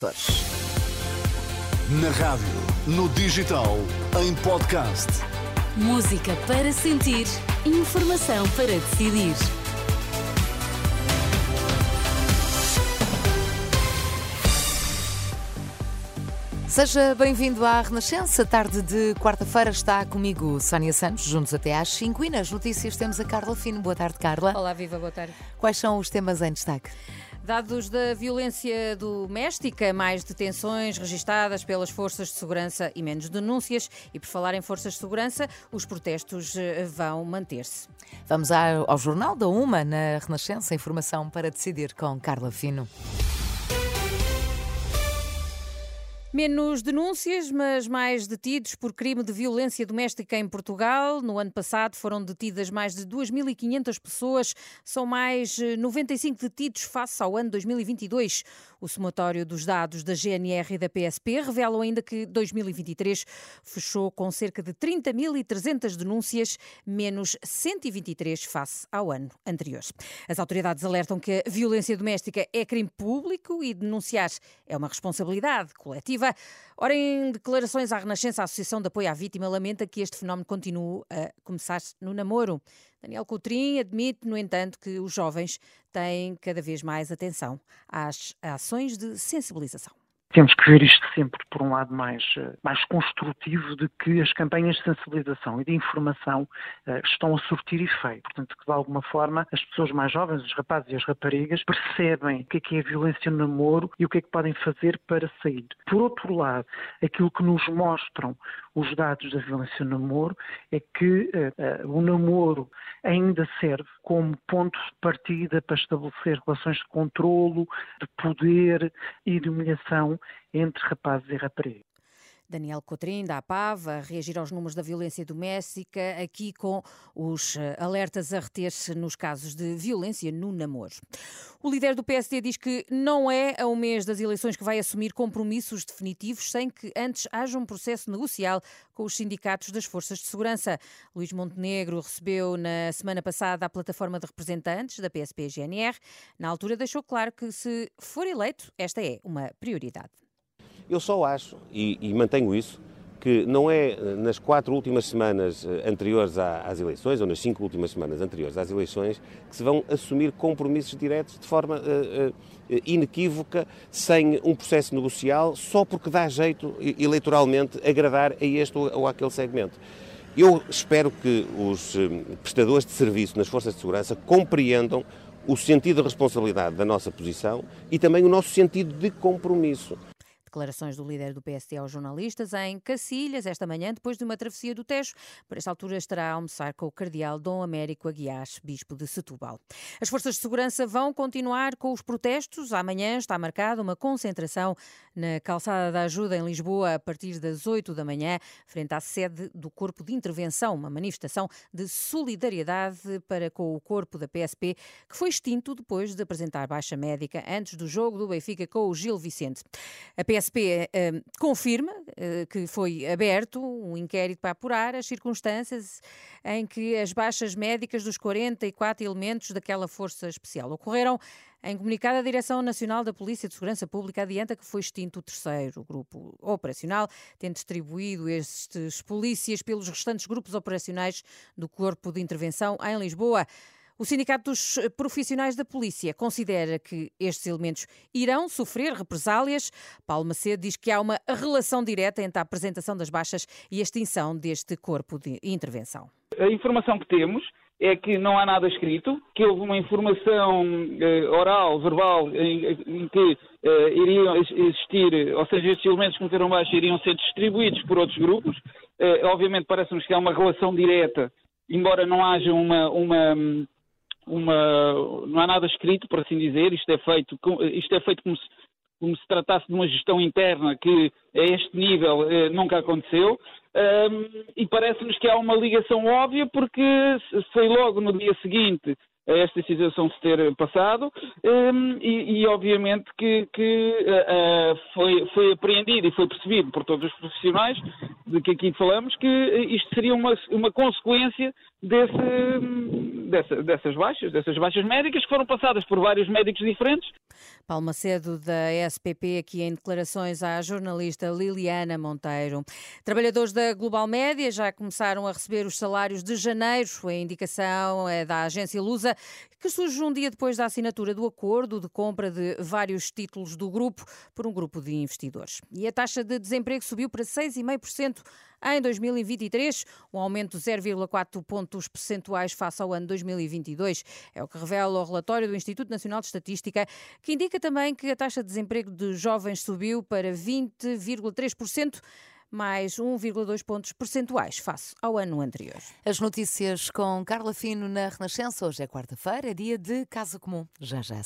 Na rádio, no digital, em podcast. Música para sentir, informação para decidir. Seja bem-vindo à Renascença. Tarde de quarta-feira está comigo Sónia Santos, juntos até às 5 e nas notícias temos a Carla Fino. Boa tarde, Carla. Olá, viva, boa tarde. Quais são os temas em destaque? Dados da violência doméstica, mais detenções registadas pelas forças de segurança e menos denúncias. E por falar em forças de segurança, os protestos eh, vão manter-se. Vamos ao Jornal da Uma na Renascença. Informação para decidir com Carla Fino. Menos denúncias, mas mais detidos por crime de violência doméstica em Portugal. No ano passado foram detidas mais de 2.500 pessoas, são mais 95 eh, detidos face ao ano 2022. O somatório dos dados da GNR e da PSP revelam ainda que 2023 fechou com cerca de 30.300 denúncias, menos 123 face ao ano anterior. As autoridades alertam que a violência doméstica é crime público e denunciar é uma responsabilidade coletiva Ora, em declarações à Renascença, a Associação de Apoio à Vítima lamenta que este fenómeno continue a começar no namoro. Daniel Coutrinho admite, no entanto, que os jovens têm cada vez mais atenção às ações de sensibilização. Temos que ver isto sempre por um lado mais, eh, mais construtivo de que as campanhas de sensibilização e de informação uh, estão a surtir efeito. Portanto, que de alguma forma as pessoas mais jovens, os rapazes e as raparigas, percebem o que é que é a violência no namoro e o que é que podem fazer para sair. Por outro lado, aquilo que nos mostram os dados da violência no namoro é que uh, o namoro ainda serve como ponto de partida para estabelecer relações de controlo, de poder e de humilhação entre rapazes e raparigas. Daniel Cotrim, da APAV, a reagir aos números da violência doméstica, aqui com os eh, alertas a reter-se nos casos de violência no namoro. O líder do PSD diz que não é a um mês das eleições que vai assumir compromissos definitivos sem que antes haja um processo negocial com os sindicatos das forças de segurança. Luís Montenegro recebeu na semana passada a plataforma de representantes da PSP-GNR. Na altura deixou claro que se for eleito, esta é uma prioridade. Eu só acho, e, e mantenho isso, que não é eh, nas quatro últimas semanas eh, anteriores às eleições, ou nas cinco últimas semanas anteriores às eleições, que se vão assumir compromissos diretos de forma uh, uh, inequívoca, sem um processo negocial, só porque dá jeito eleitoralmente agradar a este ou àquele segmento. Eu espero que os prestadores de serviço nas forças de segurança compreendam o sentido de responsabilidade da nossa posição e também o nosso sentido de compromisso. Declarações do líder do PSD aos jornalistas em Cacilhas, esta manhã, depois de uma travessia do Tejo. Por esta altura estará a almoçar com o cardeal Dom Américo Aguiar, bispo de Setúbal. As forças de segurança vão continuar com os protestos. Amanhã está marcada uma concentração na Calçada da Ajuda, em Lisboa, a partir das 8 da manhã, frente à sede do Corpo de Intervenção, uma manifestação de solidariedade para com o corpo da PSP, que foi extinto depois de apresentar baixa médica antes do jogo do Benfica com o Gil Vicente. A PSP eh, confirma eh, que foi aberto um inquérito para apurar as circunstâncias em que as baixas médicas dos 44 elementos daquela força especial ocorreram. Em comunicado, a Direção Nacional da Polícia de Segurança Pública adianta que foi extinto o terceiro grupo operacional, tendo distribuído estes polícias pelos restantes grupos operacionais do Corpo de Intervenção em Lisboa. O Sindicato dos Profissionais da Polícia considera que estes elementos irão sofrer represálias. Paulo Macedo diz que há uma relação direta entre a apresentação das baixas e a extinção deste corpo de intervenção. A informação que temos é que não há nada escrito, que houve uma informação uh, oral, verbal, em, em que uh, iriam existir, ou seja, estes elementos que meteram baixo iriam ser distribuídos por outros grupos. Uh, obviamente parece-nos que há uma relação direta, embora não haja uma, uma uma, não há nada escrito, por assim dizer, isto é feito, isto é feito como se, como se tratasse de uma gestão interna que a este nível eh, nunca aconteceu. E parece-nos que há uma ligação óbvia porque foi logo no dia seguinte a esta situação se ter passado e, e, obviamente que, que uh, foi, foi apreendido e foi percebido por todos os profissionais de que aqui falamos, que isto seria uma, uma consequência desse, dessa, dessas baixas, dessas baixas médicas que foram passadas por vários médicos diferentes. Paulo Macedo, da SPP, aqui em declarações à jornalista Liliana Monteiro. Trabalhadores da Global Média já começaram a receber os salários de janeiro. A indicação é da agência Lusa, que surge um dia depois da assinatura do acordo de compra de vários títulos do grupo por um grupo de investidores. E a taxa de desemprego subiu para 6,5% em 2023, um aumento de 0,4 pontos percentuais face ao ano 2022. É o que revela o relatório do Instituto Nacional de Estatística, que indica também que a taxa de desemprego de jovens subiu para 20,3% mais 1,2 pontos percentuais face ao ano anterior. As notícias com Carla Fino na Renascença. Hoje é quarta-feira, dia de Casa Comum. Já já.